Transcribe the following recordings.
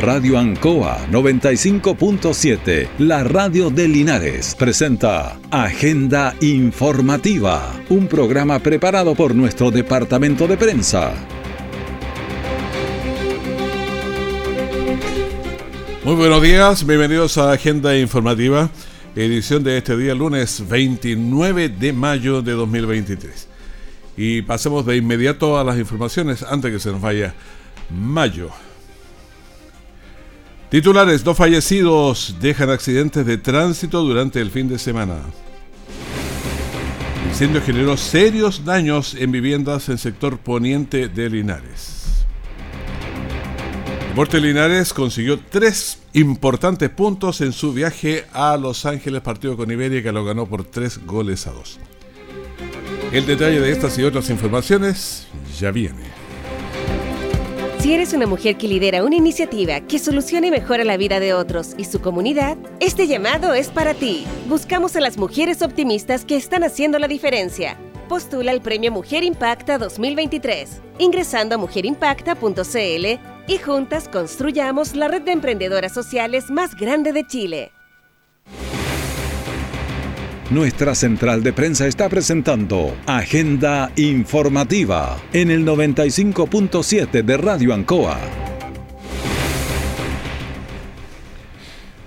Radio Ancoa 95.7, la radio de Linares, presenta Agenda Informativa, un programa preparado por nuestro departamento de prensa. Muy buenos días, bienvenidos a Agenda Informativa, edición de este día lunes 29 de mayo de 2023. Y pasemos de inmediato a las informaciones antes que se nos vaya mayo. Titulares, dos fallecidos dejan accidentes de tránsito durante el fin de semana. El incendio generó serios daños en viviendas en sector poniente de Linares. Deporte Linares consiguió tres importantes puntos en su viaje a Los Ángeles, partido con Iberia, que lo ganó por tres goles a dos. El detalle de estas y otras informaciones ya viene. Si eres una mujer que lidera una iniciativa que solucione y mejora la vida de otros y su comunidad, este llamado es para ti. Buscamos a las mujeres optimistas que están haciendo la diferencia. Postula el Premio Mujer Impacta 2023, ingresando a mujerimpacta.cl y juntas construyamos la red de emprendedoras sociales más grande de Chile. Nuestra central de prensa está presentando Agenda Informativa en el 95.7 de Radio Ancoa.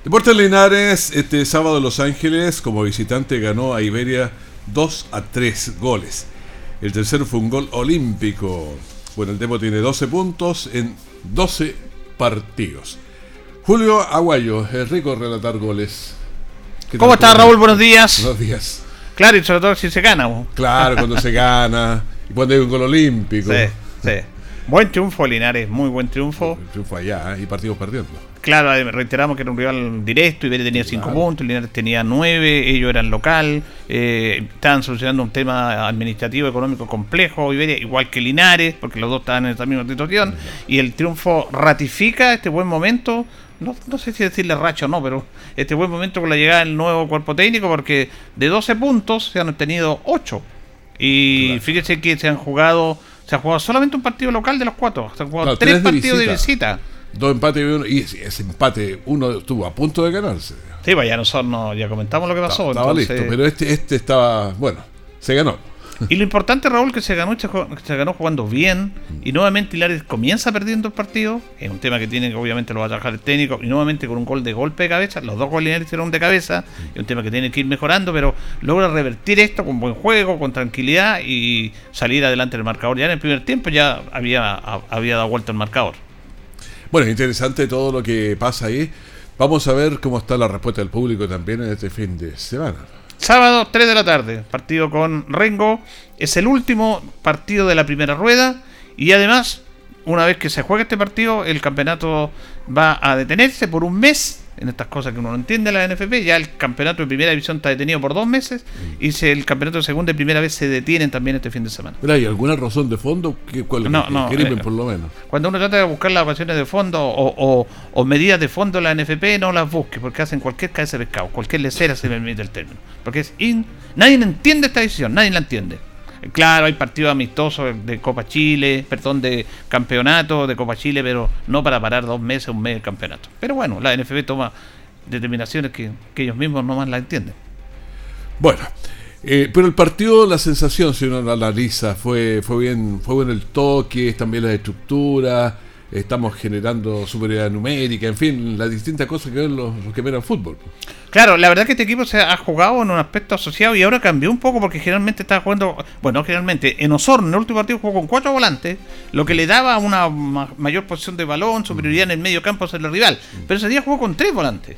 Deportes Linares, este sábado en Los Ángeles, como visitante ganó a Iberia 2 a 3 goles. El tercero fue un gol olímpico. Bueno, el Demo tiene 12 puntos en 12 partidos. Julio Aguayo, es rico relatar goles. ¿Cómo está Raúl? Buenos días. Buenos días. Claro, y sobre todo si se gana. Claro, cuando se gana. Y cuando hay un gol olímpico. Sí, sí. Buen triunfo, Linares, muy buen triunfo. Triunfo allá ¿eh? y partidos perdiendo. Claro, eh, reiteramos que era un rival directo, Iberia tenía 5 claro. puntos, Linares tenía 9, ellos eran local, eh, estaban solucionando un tema administrativo, económico complejo, Iberia, igual que Linares, porque los dos estaban en esta misma situación, y el triunfo ratifica este buen momento, no, no, sé si decirle racho o no, pero este buen momento con la llegada del nuevo cuerpo técnico, porque de 12 puntos se han obtenido 8. Y claro. fíjese que se han jugado, se ha jugado solamente un partido local de los cuatro, se han jugado claro, tres, tres, partidos de visita. de visita. Dos empates y uno, y ese empate, uno estuvo a punto de ganarse. Sí, pues ya nosotros no, ya comentamos lo que pasó. Estaba entonces... listo, pero este, este estaba, bueno, se ganó. Y lo importante, Raúl, que se ganó, se ganó jugando bien. Y nuevamente Hilares comienza perdiendo el partido. Es un tema que tiene que obviamente lo va a trabajar el técnico. Y nuevamente con un gol de golpe de cabeza. Los dos goles Hilares hicieron de cabeza. Es un tema que tiene que ir mejorando. Pero logra revertir esto con buen juego, con tranquilidad. Y salir adelante del marcador. Ya en el primer tiempo ya había, había dado vuelta el marcador. Bueno, interesante todo lo que pasa ahí. Vamos a ver cómo está la respuesta del público también en este fin de semana. Sábado, 3 de la tarde, partido con Rengo. Es el último partido de la primera rueda. Y además, una vez que se juegue este partido, el campeonato va a detenerse por un mes. En estas cosas que uno no entiende la NFP, ya el campeonato de primera división está detenido por dos meses y si el campeonato de segunda y primera vez se detienen también este fin de semana. ¿Pero hay alguna razón de fondo? ¿Cuál, no, no, crimen, eh, por lo menos? Cuando uno trata de buscar las ocasiones de fondo o, o, o, medidas de fondo en la NFP, no las busque porque hacen cualquier cabeza de pescado, cualquier lecera se me permite el término. Porque es in, nadie entiende esta decisión, nadie la entiende. Claro, hay partidos amistosos de Copa Chile, perdón, de campeonato de Copa Chile, pero no para parar dos meses, un mes el campeonato. Pero bueno, la NFP toma determinaciones que, ellos mismos no más la entienden. Bueno, eh, pero el partido, la sensación, si uno lo analiza, fue, fue bien, fue bueno el toque, también la estructura, estamos generando superioridad numérica, en fin, las distintas cosas que ven los, que miran fútbol. Claro, la verdad que este equipo se ha jugado en un aspecto asociado y ahora cambió un poco porque generalmente estaba jugando, bueno, generalmente en Osorno en el último partido jugó con cuatro volantes, lo que le daba una ma mayor posición de balón, superioridad en el medio campo sobre el rival, pero ese día jugó con tres volantes.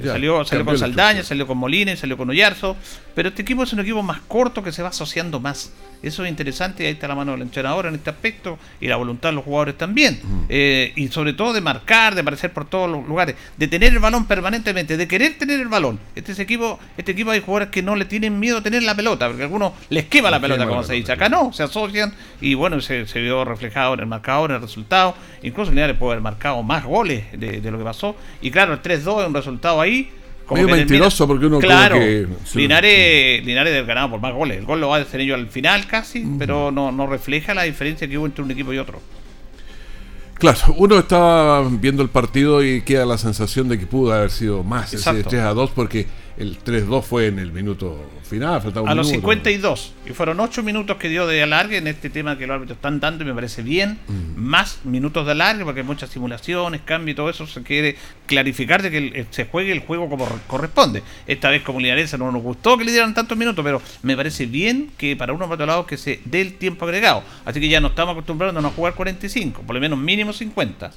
Ya, salió salió con Saldaña, salió con Molina, salió con Oyarzo. Pero este equipo es un equipo más corto que se va asociando más. Eso es interesante y ahí está la mano del entrenador en este aspecto y la voluntad de los jugadores también. Mm. Eh, y sobre todo de marcar, de aparecer por todos los lugares, de tener el balón permanentemente, de querer tener el balón. Este es equipo, este equipo hay jugadores que no le tienen miedo a tener la pelota, porque algunos les quema la pelota, como se dice. Acá no, se asocian y bueno, se, se, vio reflejado en el marcador, en el resultado. Incluso Linares puede haber marcado más goles de, de lo que pasó. Y claro, el 3-2 es un resultado ahí Medio mentiroso porque uno claro, que... Linares, Linares del ganado por más goles. El gol lo va a hacer ellos al final casi, uh -huh. pero no, no refleja la diferencia que hubo entre un equipo y otro. Claro, uno estaba viendo el partido y queda la sensación de que pudo haber sido más, ese 3 a 2, porque el 3-2 fue en el minuto final, a los 52. Y fueron 8 minutos que dio de alargue en este tema que los árbitros están dando y me parece bien. Mm. Más minutos de alargue porque hay muchas simulaciones, cambio y todo eso. Se quiere clarificar de que se juegue el juego como corresponde. Esta vez como Linares no nos gustó que le dieran tantos minutos, pero me parece bien que para uno para otro lado que se dé el tiempo agregado. Así que ya no estamos acostumbrados a jugar 45, por lo menos mínimo 50.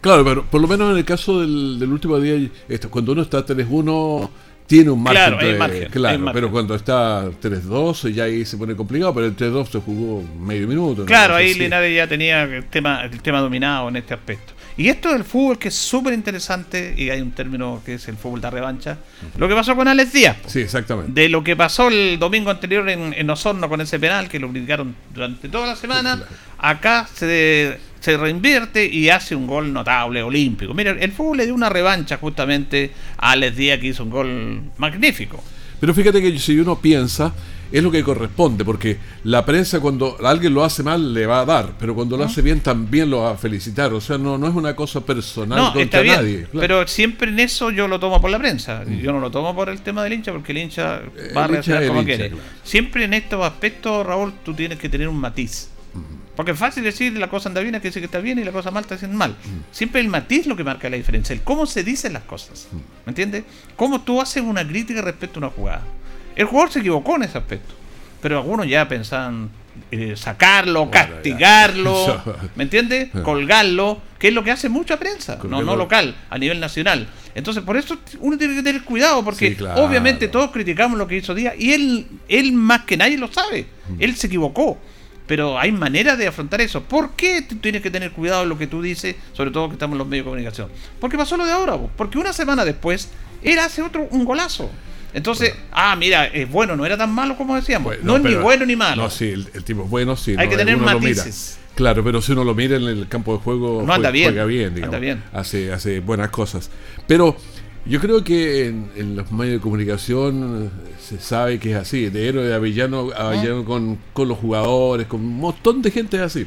Claro, pero por lo menos en el caso del, último día, cuando uno está 3-1 tiene un margen. Claro, claro pero cuando está 3-2 ya ahí se pone complicado, pero el 3-2 se jugó medio minuto. Claro, ahí Linares ya tenía el tema, el tema dominado en este aspecto. Y esto del fútbol que es súper interesante, y hay un término que es el fútbol de revancha, lo que pasó con Alex Díaz. Sí, exactamente. De lo que pasó el domingo anterior en, en Osorno con ese penal, que lo criticaron durante toda la semana, acá se se reinvierte y hace un gol notable, olímpico. Mira, el fútbol le dio una revancha justamente a Alex Díaz que hizo un gol magnífico. Pero fíjate que si uno piensa, es lo que corresponde, porque la prensa cuando alguien lo hace mal le va a dar, pero cuando lo hace bien también lo va a felicitar. O sea, no, no es una cosa personal no, contra nadie. Pero siempre en eso yo lo tomo por la prensa. Mm. Yo no lo tomo por el tema del hincha, porque el hincha va a reaccionar como quiere. Siempre en estos aspectos, Raúl, tú tienes que tener un matiz. Porque es fácil decir la cosa anda bien, que dice que está bien y la cosa mal está haciendo mal. Mm. Siempre el matiz es lo que marca la diferencia, el cómo se dicen las cosas. Mm. ¿Me entiendes? Cómo tú haces una crítica respecto a una jugada. El jugador se equivocó en ese aspecto, pero algunos ya pensaban eh, sacarlo, castigarlo, ¿me entiendes? Colgarlo, que es lo que hace mucha prensa, no, no local, a nivel nacional. Entonces, por eso uno tiene que tener cuidado, porque obviamente todos criticamos lo que hizo Díaz y él, él más que nadie lo sabe. Mm. Él se equivocó pero hay maneras de afrontar eso. ¿Por qué tienes que tener cuidado en lo que tú dices, sobre todo que estamos en los medios de comunicación? Porque pasó lo de ahora, porque una semana después él hace otro un golazo. Entonces, ah, mira, es bueno, no era tan malo como decíamos. no, es ni bueno ni malo. No, sí, el, tipo es bueno, sí. Hay que tener matices. Claro, pero si uno lo mira en el campo de juego, no anda bien, juega bien, anda bien. Hace, hace buenas cosas. Pero yo creo que en, los medios de comunicación eh, se sabe que es así, de héroe de Avellano, Avellano con, con, los jugadores, con un montón de gente así.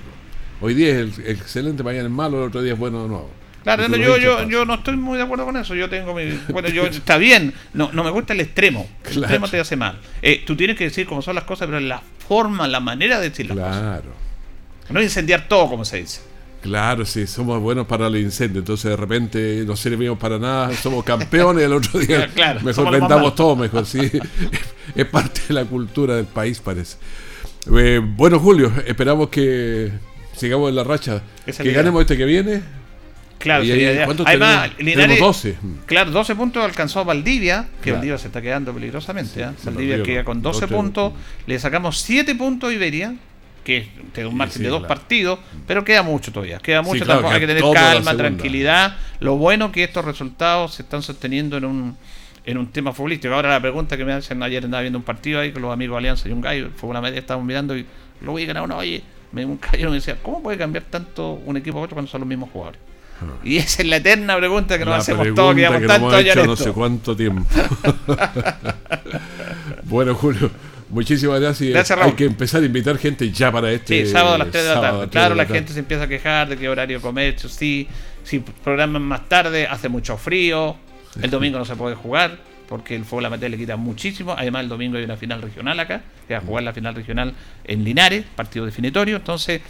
Hoy día es el, excelente, mañana es malo, el otro día es bueno de nuevo. Claro, yo, yo, yo, no estoy muy de acuerdo con eso. Yo tengo mi. Bueno, yo está bien. No, no me gusta el extremo. El extremo te hace mal. Eh, tú tienes que decir cómo son las cosas, pero la forma, la manera de decir las cosas. Claro. No incendiar todo, como se dice. Claro, sí, somos buenos para el incendio, entonces de repente no servimos para nada, somos campeones el otro día, mejor vendamos todo, mejor, sí, es parte de la cultura del país parece. Eh, bueno, Julio, esperamos que sigamos en la racha, que ganemos este que viene. Claro, además, Linares, 12. Claro, 12 puntos alcanzó Valdivia, que Valdivia se está quedando peligrosamente. ¿eh? Valdivia queda con 12, puntos, le sacamos 7 puntos a Iberia, que es un margen de dos partidos, pero queda mucho todavía. Queda mucho, hay que tener calma, tranquilidad. Lo bueno que estos resultados se están sosteniendo en un en un tema futbolístico. Ahora la pregunta que me hacen ayer andaba viendo un partido ahí con los amigos de Alianza y un gallo, fue una media, estábamos mirando y lo voy a ganar uno, oye, me un gallo me decía, ¿cómo puede cambiar tanto un equipo a otro cuando son los mismos jugadores? Y esa es la eterna pregunta que nos hacemos todos, que llevamos tanto años. No sé cuánto tiempo. bueno, Julio. Muchísimas gracias. Hay que empezar a invitar gente ya para este. Sí, sábado a las 3 de la tarde. Claro, la, gente se empieza a quejar de que horario comercio, sí. Si programan más tarde, hace mucho frío. El domingo no se puede jugar porque el fútbol amateur le quita muchísimo. Además, el domingo hay una final regional acá, que va a jugar la final regional en Linares, partido definitorio. Entonces,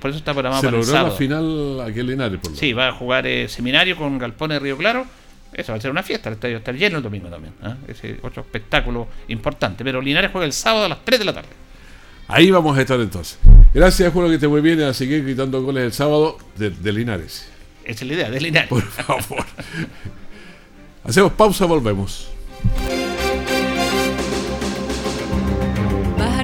por eso está programado para el sábado. la final aquí en Linares, por lo Sí, va a jugar eh, seminario con Galpones Río Claro eso va a ser una fiesta, el estadio está lleno el domingo también. ¿eh? Ese otro espectáculo importante. Pero Linares juega el sábado a las 3 de la tarde. Ahí vamos a estar entonces. Gracias, Julio, que te muy bien a seguir gritando goles el sábado de, de Linares. Esa es la idea, de Linares. Por favor. Hacemos pausa, volvemos.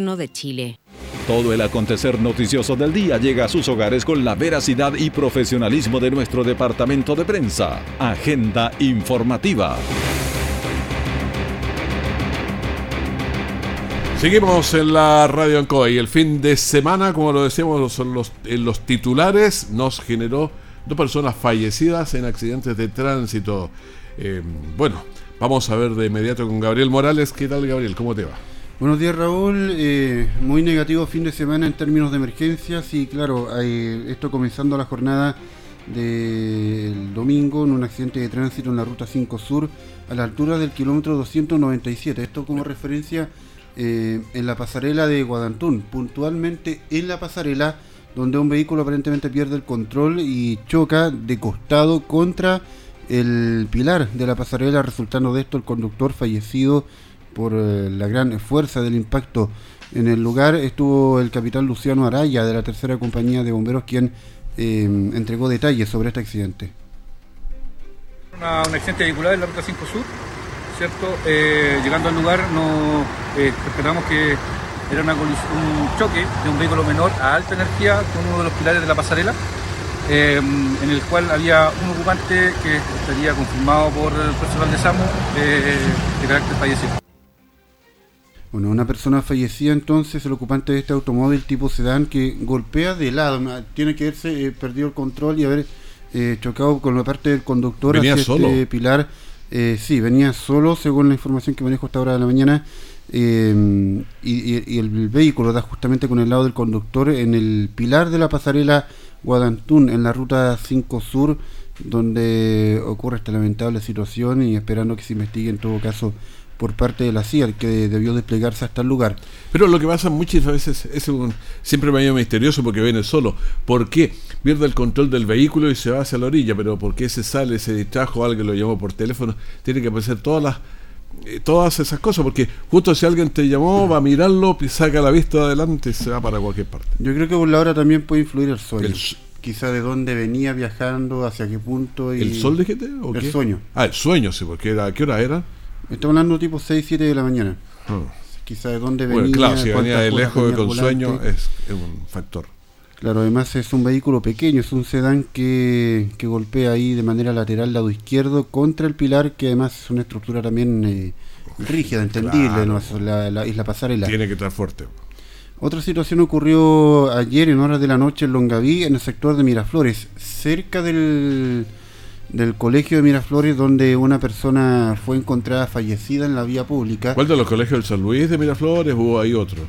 de Chile. Todo el acontecer noticioso del día llega a sus hogares con la veracidad y profesionalismo de nuestro departamento de prensa. Agenda informativa. Seguimos en la Radio Ancoa y el fin de semana, como lo decíamos los, en los titulares, nos generó dos personas fallecidas en accidentes de tránsito. Eh, bueno, vamos a ver de inmediato con Gabriel Morales. ¿Qué tal, Gabriel? ¿Cómo te va? Buenos días, Raúl. Eh, muy negativo fin de semana en términos de emergencias y, claro, hay, esto comenzando la jornada del domingo en un accidente de tránsito en la ruta 5 Sur a la altura del kilómetro 297. Esto como referencia eh, en la pasarela de Guadantún, puntualmente en la pasarela donde un vehículo aparentemente pierde el control y choca de costado contra el pilar de la pasarela, resultando de esto el conductor fallecido por eh, la gran fuerza del impacto. En el lugar estuvo el capitán Luciano Araya de la tercera compañía de bomberos quien eh, entregó detalles sobre este accidente. un accidente vehicular en la ruta 5 Sur eh, llegando al lugar eh, esperamos que era un choque de un vehículo menor a alta energía con uno de los pilares de la pasarela, eh, en el cual había un ocupante que estaría confirmado por el personal de SAMU de carácter fallecido. Bueno, una persona fallecida entonces, el ocupante de este automóvil tipo sedán que golpea de lado, tiene que haberse perdido el control y haber chocado con la parte del conductor hacia este pilar. Eh, sí, venía solo, según la información que manejo esta hora de la mañana, eh, y, el vehículo da justamente con el lado del conductor en el pilar de la pasarela Guadantún, en la ruta 5 Sur, donde ocurre esta lamentable situación y esperando que se investigue en todo caso por parte de la CIA, que debió desplegarse hasta el lugar. Pero lo que pasa muchas veces es un, siempre medio misterioso porque viene solo. ¿Por qué? Pierde el control del vehículo y se va hacia la orilla, pero ¿por qué se sale, se distrajo, alguien lo llamó por teléfono? Tiene que aparecer todas las eh, todas esas cosas, porque justo si alguien te llamó, va a mirarlo, saca la vista adelante y se va para cualquier parte. Yo creo que por la hora también puede influir el sueño. Quizá de dónde venía viajando, hacia qué punto. Y... ¿El sol de GT? ¿o el sueño. Ah, el sueño, sí, porque era, ¿qué hora era? Estamos hablando tipo 6, 7 de la mañana. Ah. Quizá de dónde venía. Bueno, claro, si venía de lejos con sueño es, un factor. Claro, además es un vehículo pequeño, es un sedán que, que, golpea ahí de manera lateral lado izquierdo contra el pilar, que además es una estructura también eh, rígida, entendible, la, la, isla pasarela. Tiene que estar fuerte. Otra situación ocurrió ayer en horas de la noche en Longaví, en el sector de Miraflores, cerca del, del colegio de Miraflores donde una persona fue encontrada fallecida en la vía pública. ¿Cuál de los colegios del San Luis de Miraflores o hay otros?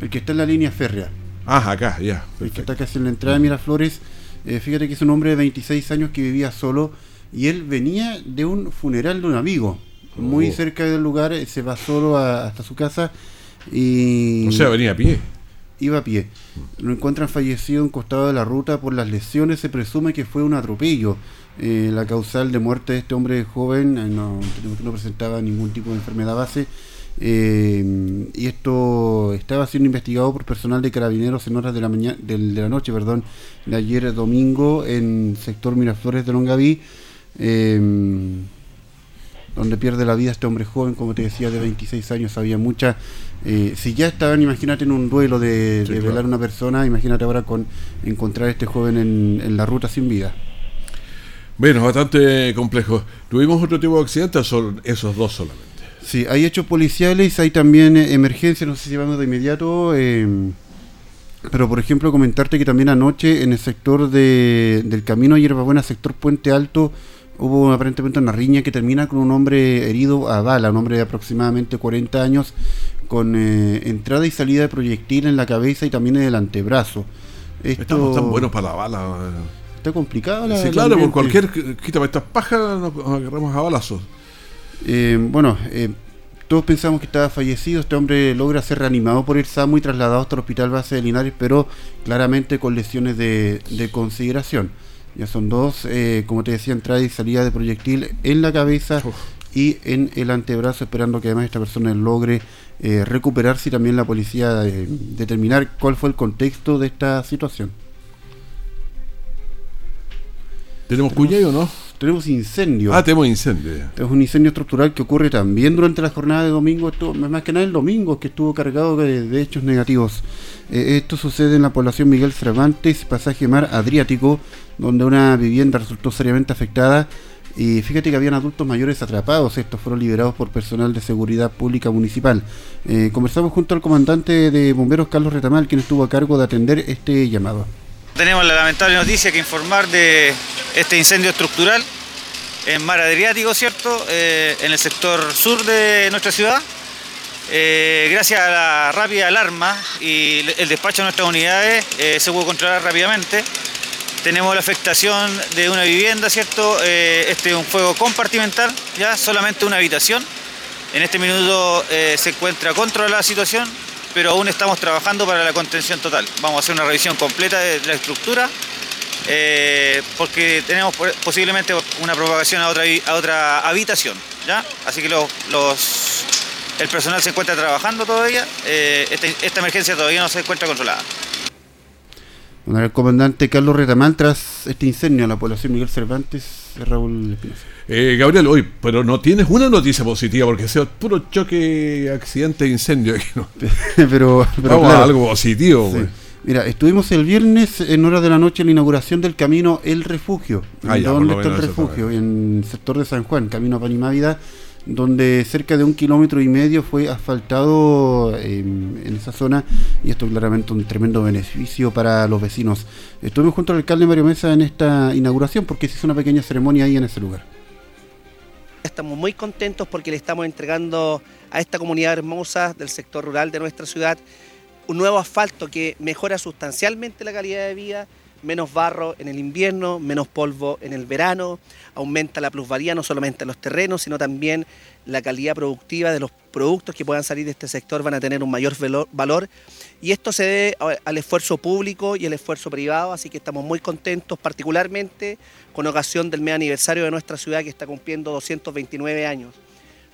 El que está en la línea férrea. Ah, acá, ya. El que está casi en la entrada de Miraflores. Eh, fíjate que es un hombre de 26 años que vivía solo y él venía de un funeral de un amigo. Muy oh. cerca del lugar, eh, se va solo hasta su casa y... O sea, venía a pie iba a pie. Lo encuentran fallecido en costado de la ruta por las lesiones. Se presume que fue un atropello. Eh, la causal de muerte de este hombre joven eh, no, no, presentaba ningún tipo de enfermedad base. Eh, y esto estaba siendo investigado por personal de carabineros en horas de la mañana de, la noche, perdón, de ayer domingo en sector Miraflores de Longaví, donde pierde la vida este hombre joven, como te decía, de 26 años. Había mucha. si ya estaban, imagínate, en un duelo de, velar a una persona, imagínate ahora con encontrar a este joven en la ruta sin vida. Bueno, bastante complejo. ¿Tuvimos otro tipo de accidentes o son esos dos solamente? Sí, hay hechos policiales, hay también eh, emergencias, no sé si vamos de inmediato. Eh, pero por ejemplo, comentarte que también anoche en el sector de, del camino Hierbabuena, sector Puente Alto, hubo aparentemente una riña que termina con un hombre herido a bala, un hombre de aproximadamente 40 años, con eh, entrada y salida de proyectil en la cabeza y también en el antebrazo. Esto... Estamos tan buenos para la bala. Está complicado la Sí, claro, por cualquier. Quítame estas pajas, nos agarramos a balazos. Eh, bueno, eh, todos pensamos que estaba fallecido. Este hombre logra ser reanimado por el SAMU y trasladado hasta el hospital base de Linares, pero claramente con lesiones de, consideración. Ya son dos, eh, como te decía, entrada y salida de proyectil en la cabeza y en el antebrazo, esperando que además esta persona logre recuperarse y también la policía determinar cuál fue el contexto de esta situación. ¿Tenemos cuña o no? tenemos incendio. Ah, tenemos incendio. Tenemos un incendio estructural que ocurre también durante la jornada de domingo, esto, más que nada el domingo, que estuvo cargado de, hechos negativos. Eh, esto sucede en la población Miguel Cervantes, pasaje mar Adriático, donde una vivienda resultó seriamente afectada. Y fíjate que habían adultos mayores atrapados, estos fueron liberados por personal de seguridad pública municipal. Eh, conversamos junto al comandante de bomberos Carlos Retamal, quien estuvo a cargo de atender este llamado. Tenemos la lamentable noticia que informar de este incendio estructural en Mar Adriático, ¿cierto? Eh, en el sector sur de nuestra ciudad. Eh, gracias a la rápida alarma y el despacho de nuestras unidades eh, se pudo controlar rápidamente. Tenemos la afectación de una vivienda, ¿cierto? este es un fuego compartimental, ya solamente una habitación. En este minuto se encuentra controlada la situación, pero aún estamos trabajando para la contención total. Vamos a hacer una revisión completa de la estructura, eh, porque tenemos posiblemente una propagación a otra, a otra habitación, ¿ya? Así que los, el personal se encuentra trabajando todavía, eh, esta, emergencia todavía no se encuentra controlada. el comandante Carlos Retamal, tras este incendio en la población Miguel Cervantes, Raúl Espinosa. Eh, Gabriel, hoy, pero no tienes una noticia positiva porque sea puro choque, accidente, incendio. pero, pero algo positivo. Mira, estuvimos el viernes en hora de la noche en la inauguración del camino El Refugio. Ah, ¿Dónde está el refugio? En el sector de San Juan, camino a Panimávida, donde cerca de un kilómetro y medio fue asfaltado em, en esa zona y esto claramente un tremendo beneficio para los vecinos. Estuvimos junto al alcalde Mario Mesa en esta inauguración porque se hizo una pequeña ceremonia ahí en ese lugar. Estamos muy contentos porque le estamos entregando a esta comunidad hermosa del sector rural de nuestra ciudad un nuevo asfalto que mejora sustancialmente la calidad de vida, menos barro en el invierno, menos polvo en el verano, aumenta la plusvalía no solamente en los terrenos, sino también la calidad productiva de los productos que puedan salir de este sector van a tener un mayor valor y esto se debe al esfuerzo público y el esfuerzo privado, así que estamos muy contentos, particularmente con ocasión del mes aniversario de nuestra ciudad que está cumpliendo 229 años.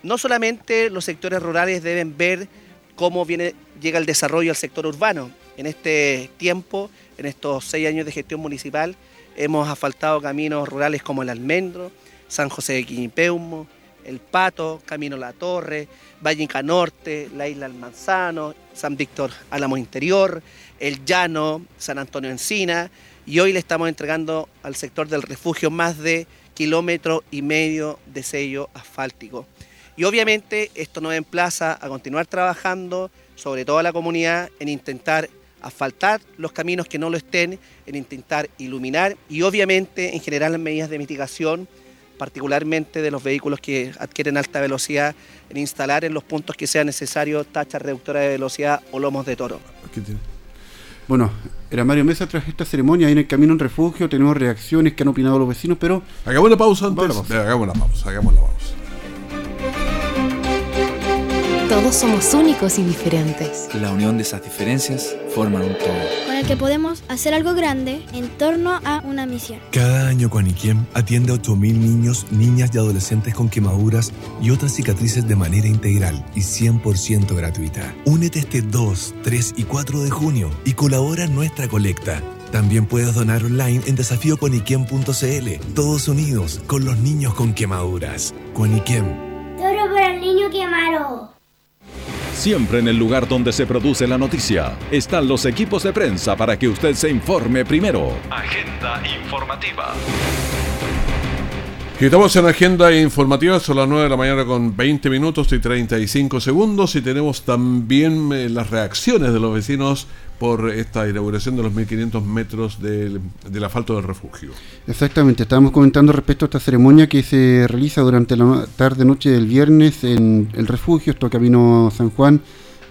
No solamente los sectores rurales deben ver cómo viene, llega el desarrollo al sector urbano. En este tiempo, en estos seis años de gestión municipal, hemos asfaltado caminos rurales como el Almendro, San José de Quiñipeumo, El Pato, Camino La Torre, Valle Norte, la Isla Almanzano, San Víctor Álamo Interior, El Llano, San Antonio Encina, y hoy le estamos entregando al sector del refugio más de kilómetro y medio de sello asfáltico. Y obviamente esto nos emplaza a continuar trabajando, sobre toda la comunidad, en intentar asfaltar los caminos que no lo estén, en intentar iluminar y obviamente en generar las medidas de mitigación, particularmente de los vehículos que adquieren alta velocidad, en instalar en los puntos que sea necesario tachas reductoras de velocidad o lomos de toro. Bueno, era Mario Mesa tras esta ceremonia ahí en el camino en refugio, tenemos reacciones que han opinado los vecinos, pero... Hagamos la pausa antes. Hagamos la pausa, hagamos la pausa. Todos somos únicos y diferentes. La unión de esas diferencias forman un todo. Con el que podemos hacer algo grande en torno a una misión. Cada año Guaniquem atiende a 8.000 niños, niñas y adolescentes con quemaduras y otras cicatrices de manera integral y 100% gratuita. Únete este 2, 3 y 4 de junio y colabora en nuestra colecta. También puedes donar online en desafíoconiquem.cl. Todos unidos con los niños con quemaduras. Guaniquem. Todo para el niño quemado. Siempre en el lugar donde se produce la noticia están los equipos de prensa para que usted se informe primero. Agenda informativa. Estamos en agenda informativa, son las 9 de la mañana con 20 minutos y 35 segundos y tenemos también eh, las reacciones de los vecinos por esta inauguración de los 1500 metros del, asfalto del refugio. Exactamente, estábamos comentando respecto a esta ceremonia que se realiza durante la tarde-noche del viernes en el refugio, esto Camino San Juan,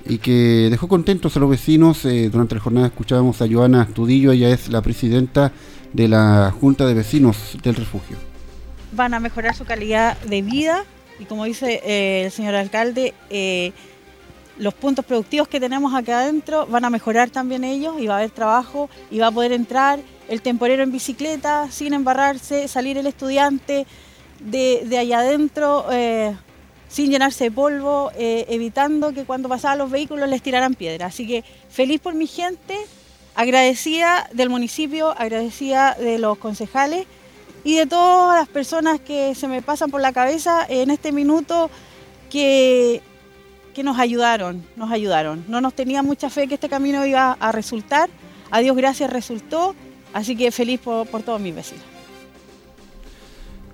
y que dejó contentos a los vecinos. Eh, durante la jornada escuchábamos a Joana Astudillo, ella es la presidenta de la Junta de Vecinos del refugio. Van a mejorar su calidad de vida y como dice eh, el señor alcalde, eh, los puntos productivos que tenemos acá adentro van a mejorar también ellos y va a haber trabajo y va a poder entrar el temporero en bicicleta sin embarrarse, salir el estudiante de, allá adentro eh, sin llenarse de polvo, evitando que cuando pasaban los vehículos les tiraran piedra. Así que feliz por mi gente, agradecida del municipio, agradecida de los concejales y de todas las personas que se me pasan por la cabeza en este minuto que, que nos ayudaron, nos ayudaron. No nos tenía mucha fe que este camino iba a resultar, a Dios gracias resultó, así que feliz por, todos mis vecinos.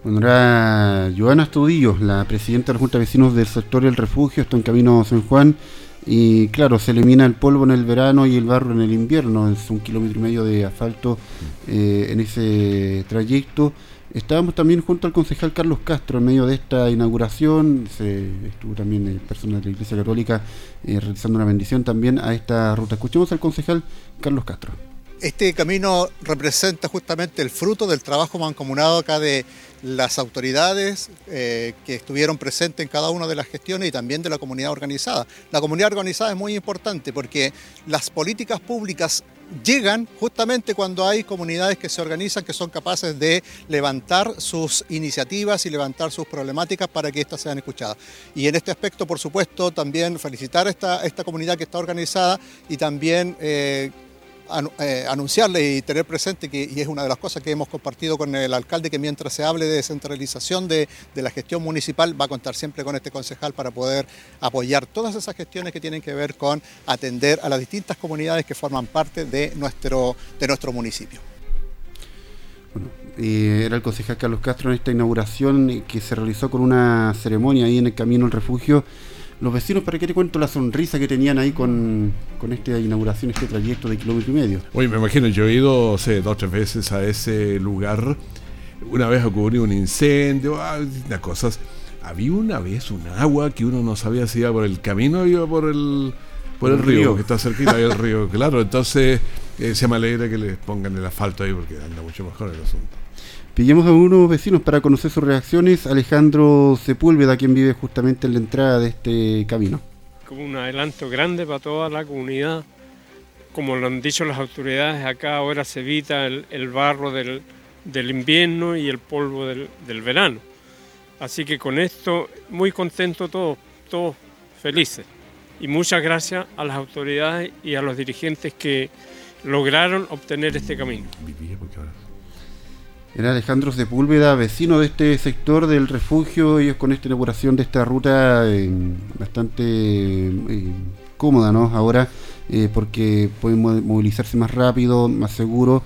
Bueno, era Joana Estudillo, la presidenta de la Junta de Vecinos del sector El Refugio, está en camino San Juan. Y claro, se elimina el polvo en el verano y el barro en el invierno. Es un kilómetro y medio de asfalto eh, en ese trayecto. Estábamos también junto al concejal Carlos Castro en medio de esta inauguración. Se, estuvo también el personal de la Iglesia Católica eh, realizando una bendición también a esta ruta. Escuchemos al concejal Carlos Castro. Este camino representa justamente el fruto del trabajo mancomunado acá de las autoridades eh, que estuvieron presentes en cada una de las gestiones y también de la comunidad organizada. La comunidad organizada es muy importante porque las políticas públicas llegan justamente cuando hay comunidades que se organizan, que son capaces de levantar sus iniciativas y levantar sus problemáticas para que éstas sean escuchadas. Y en este aspecto, por supuesto, también felicitar a esta, esta comunidad que está organizada y también... Eh, eh, anunciarle y tener presente que, y es una de las cosas que hemos compartido con el alcalde, que mientras se hable de descentralización de, la gestión municipal, va a contar siempre con este concejal para poder apoyar todas esas gestiones que tienen que ver con atender a las distintas comunidades que forman parte de nuestro, de nuestro municipio. Bueno, era el concejal Carlos Castro en esta inauguración que se realizó con una ceremonia ahí en el Camino al Refugio los vecinos, ¿para qué te cuento la sonrisa que tenían ahí con, esta inauguración, este trayecto de kilómetro y medio? Oye, me imagino, yo he ido, sé, dos o tres veces a ese lugar. Una vez ocurrió un incendio, ah, distintas cosas. Había una vez un agua que uno no sabía si iba por el camino o iba por el, por el, río, que está cerquita del río. Claro, entonces eh, se me alegra que les pongan el asfalto ahí porque anda mucho mejor el asunto. Pillamos a unos vecinos para conocer sus reacciones. Alejandro Sepúlveda, quien vive justamente en la entrada de este camino. Como un adelanto grande para toda la comunidad. Como lo han dicho las autoridades, acá ahora se evita el, barro del, invierno y el polvo del, verano. Así que con esto, muy contento todos, todos felices. Y muchas gracias a las autoridades y a los dirigentes que lograron obtener este camino. Era Alejandro Sepúlveda, vecino de este sector del refugio, ellos con esta inauguración de esta ruta eh, bastante eh, cómoda, ¿no? Ahora, eh, porque pueden movilizarse más rápido, más seguro.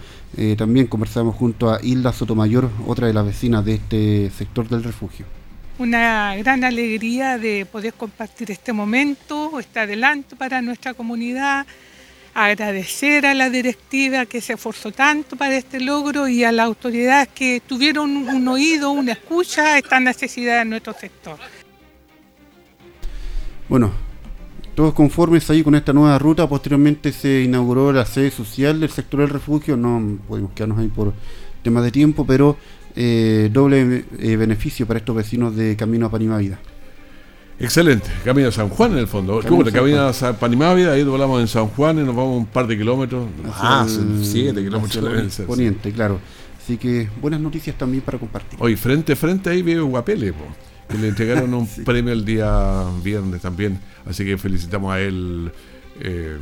también conversamos junto a Hilda Sotomayor, otra de las vecinas de este sector del refugio. Una gran alegría de poder compartir este momento, este adelanto para nuestra comunidad agradecer a la directiva que se esforzó tanto para este logro y a las autoridades que tuvieron un oído, una escucha a esta necesidad de nuestro sector. Bueno, todos conformes ahí con esta nueva ruta. Posteriormente se inauguró la sede social del sector del refugio. No podemos quedarnos ahí por temas de tiempo, pero eh, doble eh, beneficio para estos vecinos de Camino a Panima Vida. Excelente, Camino a San Juan en el fondo. Camino, Camino a Panimávida, ahí doblamos en San Juan y nos vamos un par de kilómetros. Ah, siete kilómetros de Poniente, claro. Así que buenas noticias también para compartir. Hoy frente a frente ahí vive Guapele, que le entregaron un premio el día viernes también. Así que felicitamos a él eh,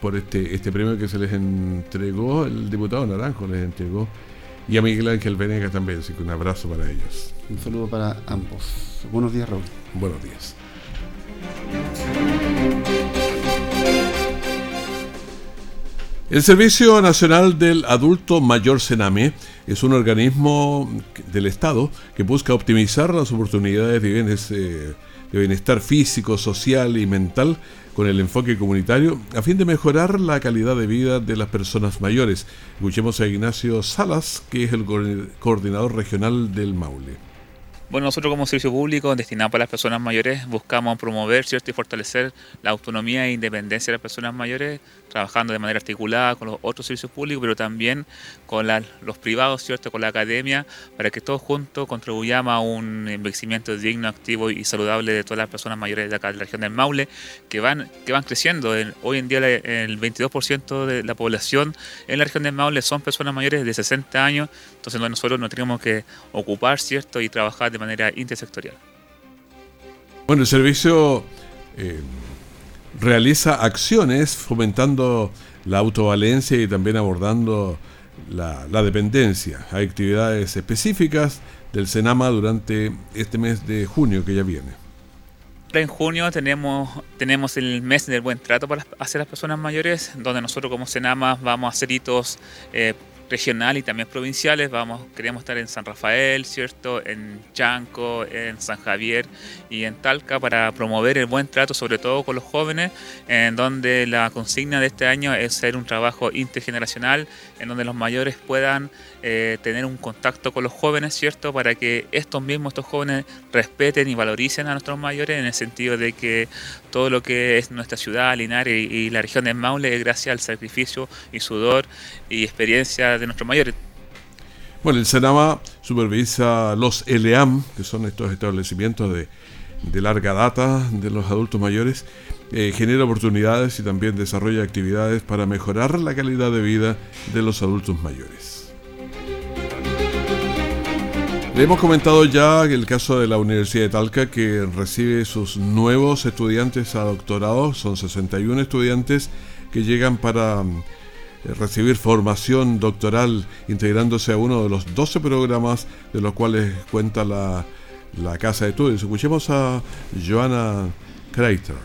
por este, este premio que se les entregó, el diputado Naranjo les entregó. Y a Miguel Ángel Venegas también, así que un abrazo para ellos. Un saludo para ambos. Buenos días, Raúl. Buenos días. El Servicio Nacional del Adulto Mayor Sename es un organismo del Estado que busca optimizar las oportunidades de bienestar físico, social y mental con el enfoque comunitario a fin de mejorar la calidad de vida de las personas mayores. Escuchemos a Ignacio Salas, que es el coordinador regional del Maule. Bueno, nosotros como servicio público destinado para las personas mayores buscamos promover ¿cierto? y fortalecer la autonomía e independencia de las personas mayores, trabajando de manera articulada con los otros servicios públicos, pero también con los privados, ¿cierto? con la academia, para que todos juntos contribuyamos a un envejecimiento digno, activo y saludable de todas las personas mayores de acá de la región del Maule, que van, que van creciendo. hoy en día el 22% de la población en la región del Maule son personas mayores de 60 años, entonces nosotros nos tenemos que ocupar ¿cierto? y trabajar de manera intersectorial. Bueno, el servicio eh, realiza acciones fomentando la autovalencia y también abordando la, la dependencia. Hay actividades específicas del Senama durante este mes de junio que ya viene. En junio tenemos, tenemos el mes del buen trato para hacia las personas mayores, donde nosotros como Senama vamos a hacer hitos eh, regional y también provinciales. Vamos, queremos estar en San Rafael, ¿cierto? En Chanco, en San Javier y en Talca para promover el buen trato, sobre todo con los jóvenes, en donde la consigna de este año es ser un trabajo intergeneracional, en donde los mayores puedan eh, tener un contacto con los jóvenes, ¿cierto? Para que estos mismos, estos jóvenes, respeten y valoricen a nuestros mayores en el sentido de que todo lo que es nuestra ciudad, Linares y, la región de Maule es gracias al sacrificio y sudor y experiencia de nuestros mayores. Bueno, el Senama supervisa los ELEAM, que son estos establecimientos de, larga data de los adultos mayores, eh, genera oportunidades y también desarrolla actividades para mejorar la calidad de vida de los adultos mayores. Le hemos comentado ya el caso de la Universidad de Talca que recibe sus nuevos estudiantes a doctorado. Son 61 estudiantes que llegan para recibir formación doctoral integrándose a uno de los 12 programas de los cuales cuenta la, la Casa de Estudios. Escuchemos a Joana Kreiter.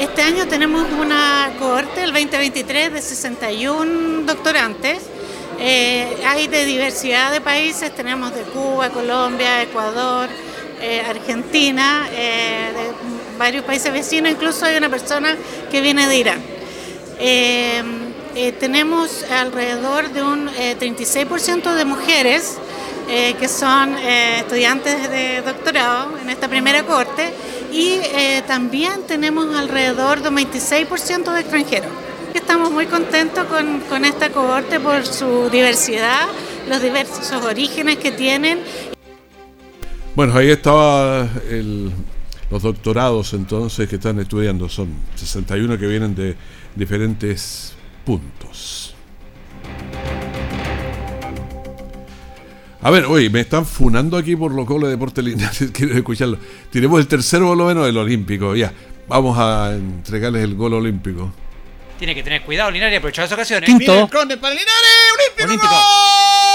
Este año tenemos una cohorte, el 2023, de 61 doctorantes eh, hay de diversidad de países, tenemos de Cuba, Colombia, Ecuador, eh, Argentina, eh, varios países vecinos, incluso hay una persona que viene de Irán. Tenemos alrededor de un 36% de mujeres que son estudiantes de doctorado en esta primera corte y también tenemos alrededor de un 26% de extranjeros estamos muy contentos con, esta cohorte por su diversidad, los diversos orígenes que tienen. Bueno, ahí estaba los doctorados entonces que están estudiando, son 61 que vienen de diferentes puntos. A ver, oye, me están funando aquí por los goles de Deporte Linares, quiero escucharlo. Tenemos el tercero por lo menos del Olímpico, ya. Vamos a entregarles el gol olímpico. Tiene que tener cuidado Linares y aprovechar las ocasiones. Quinto. Mira el para Linares. Olímpico. Olímpico. ¿Qué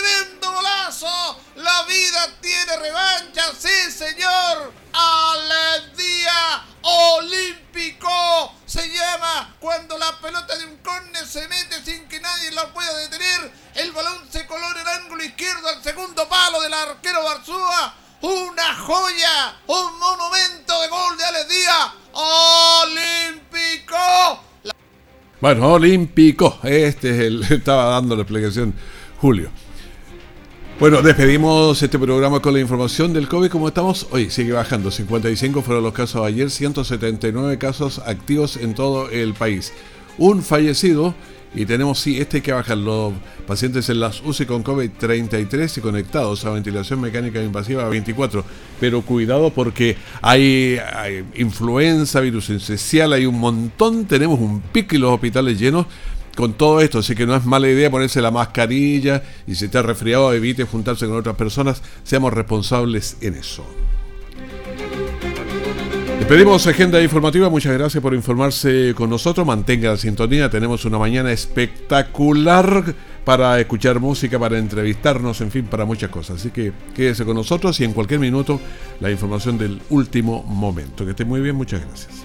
Tremendo golazo. La vida tiene revancha, sí señor. Al día olímpico se llama cuando la pelota de un córner se mete sin que nadie la pueda detener. El balón se colora el ángulo izquierdo al segundo palo del arquero Barzúa. Una joya, un monumento de gol de Alex Díaz. Olímpico. Bueno, olímpico. Este es el. Estaba dando la explicación Julio. Bueno, despedimos este programa con la información del COVID. Como estamos, hoy sigue bajando. 55 fueron los casos ayer, 179 casos activos en todo el país. Un fallecido y tenemos, sí, este que bajar. Los pacientes en las UCI con COVID 33 y conectados a ventilación mecánica invasiva 24. Pero cuidado porque hay, hay influenza, virus esencial, hay un montón. Tenemos un pico y los hospitales llenos con todo esto, así que no es mala idea ponerse la mascarilla y si está resfriado evite juntarse con otras personas, seamos responsables en eso. Pedimos agenda informativa, muchas gracias por informarse con nosotros, mantenga la sintonía, tenemos una mañana espectacular para escuchar música, para entrevistarnos, en fin, para muchas cosas. Así que quédese con nosotros y en cualquier minuto la información del último momento. Que esté muy bien, muchas gracias.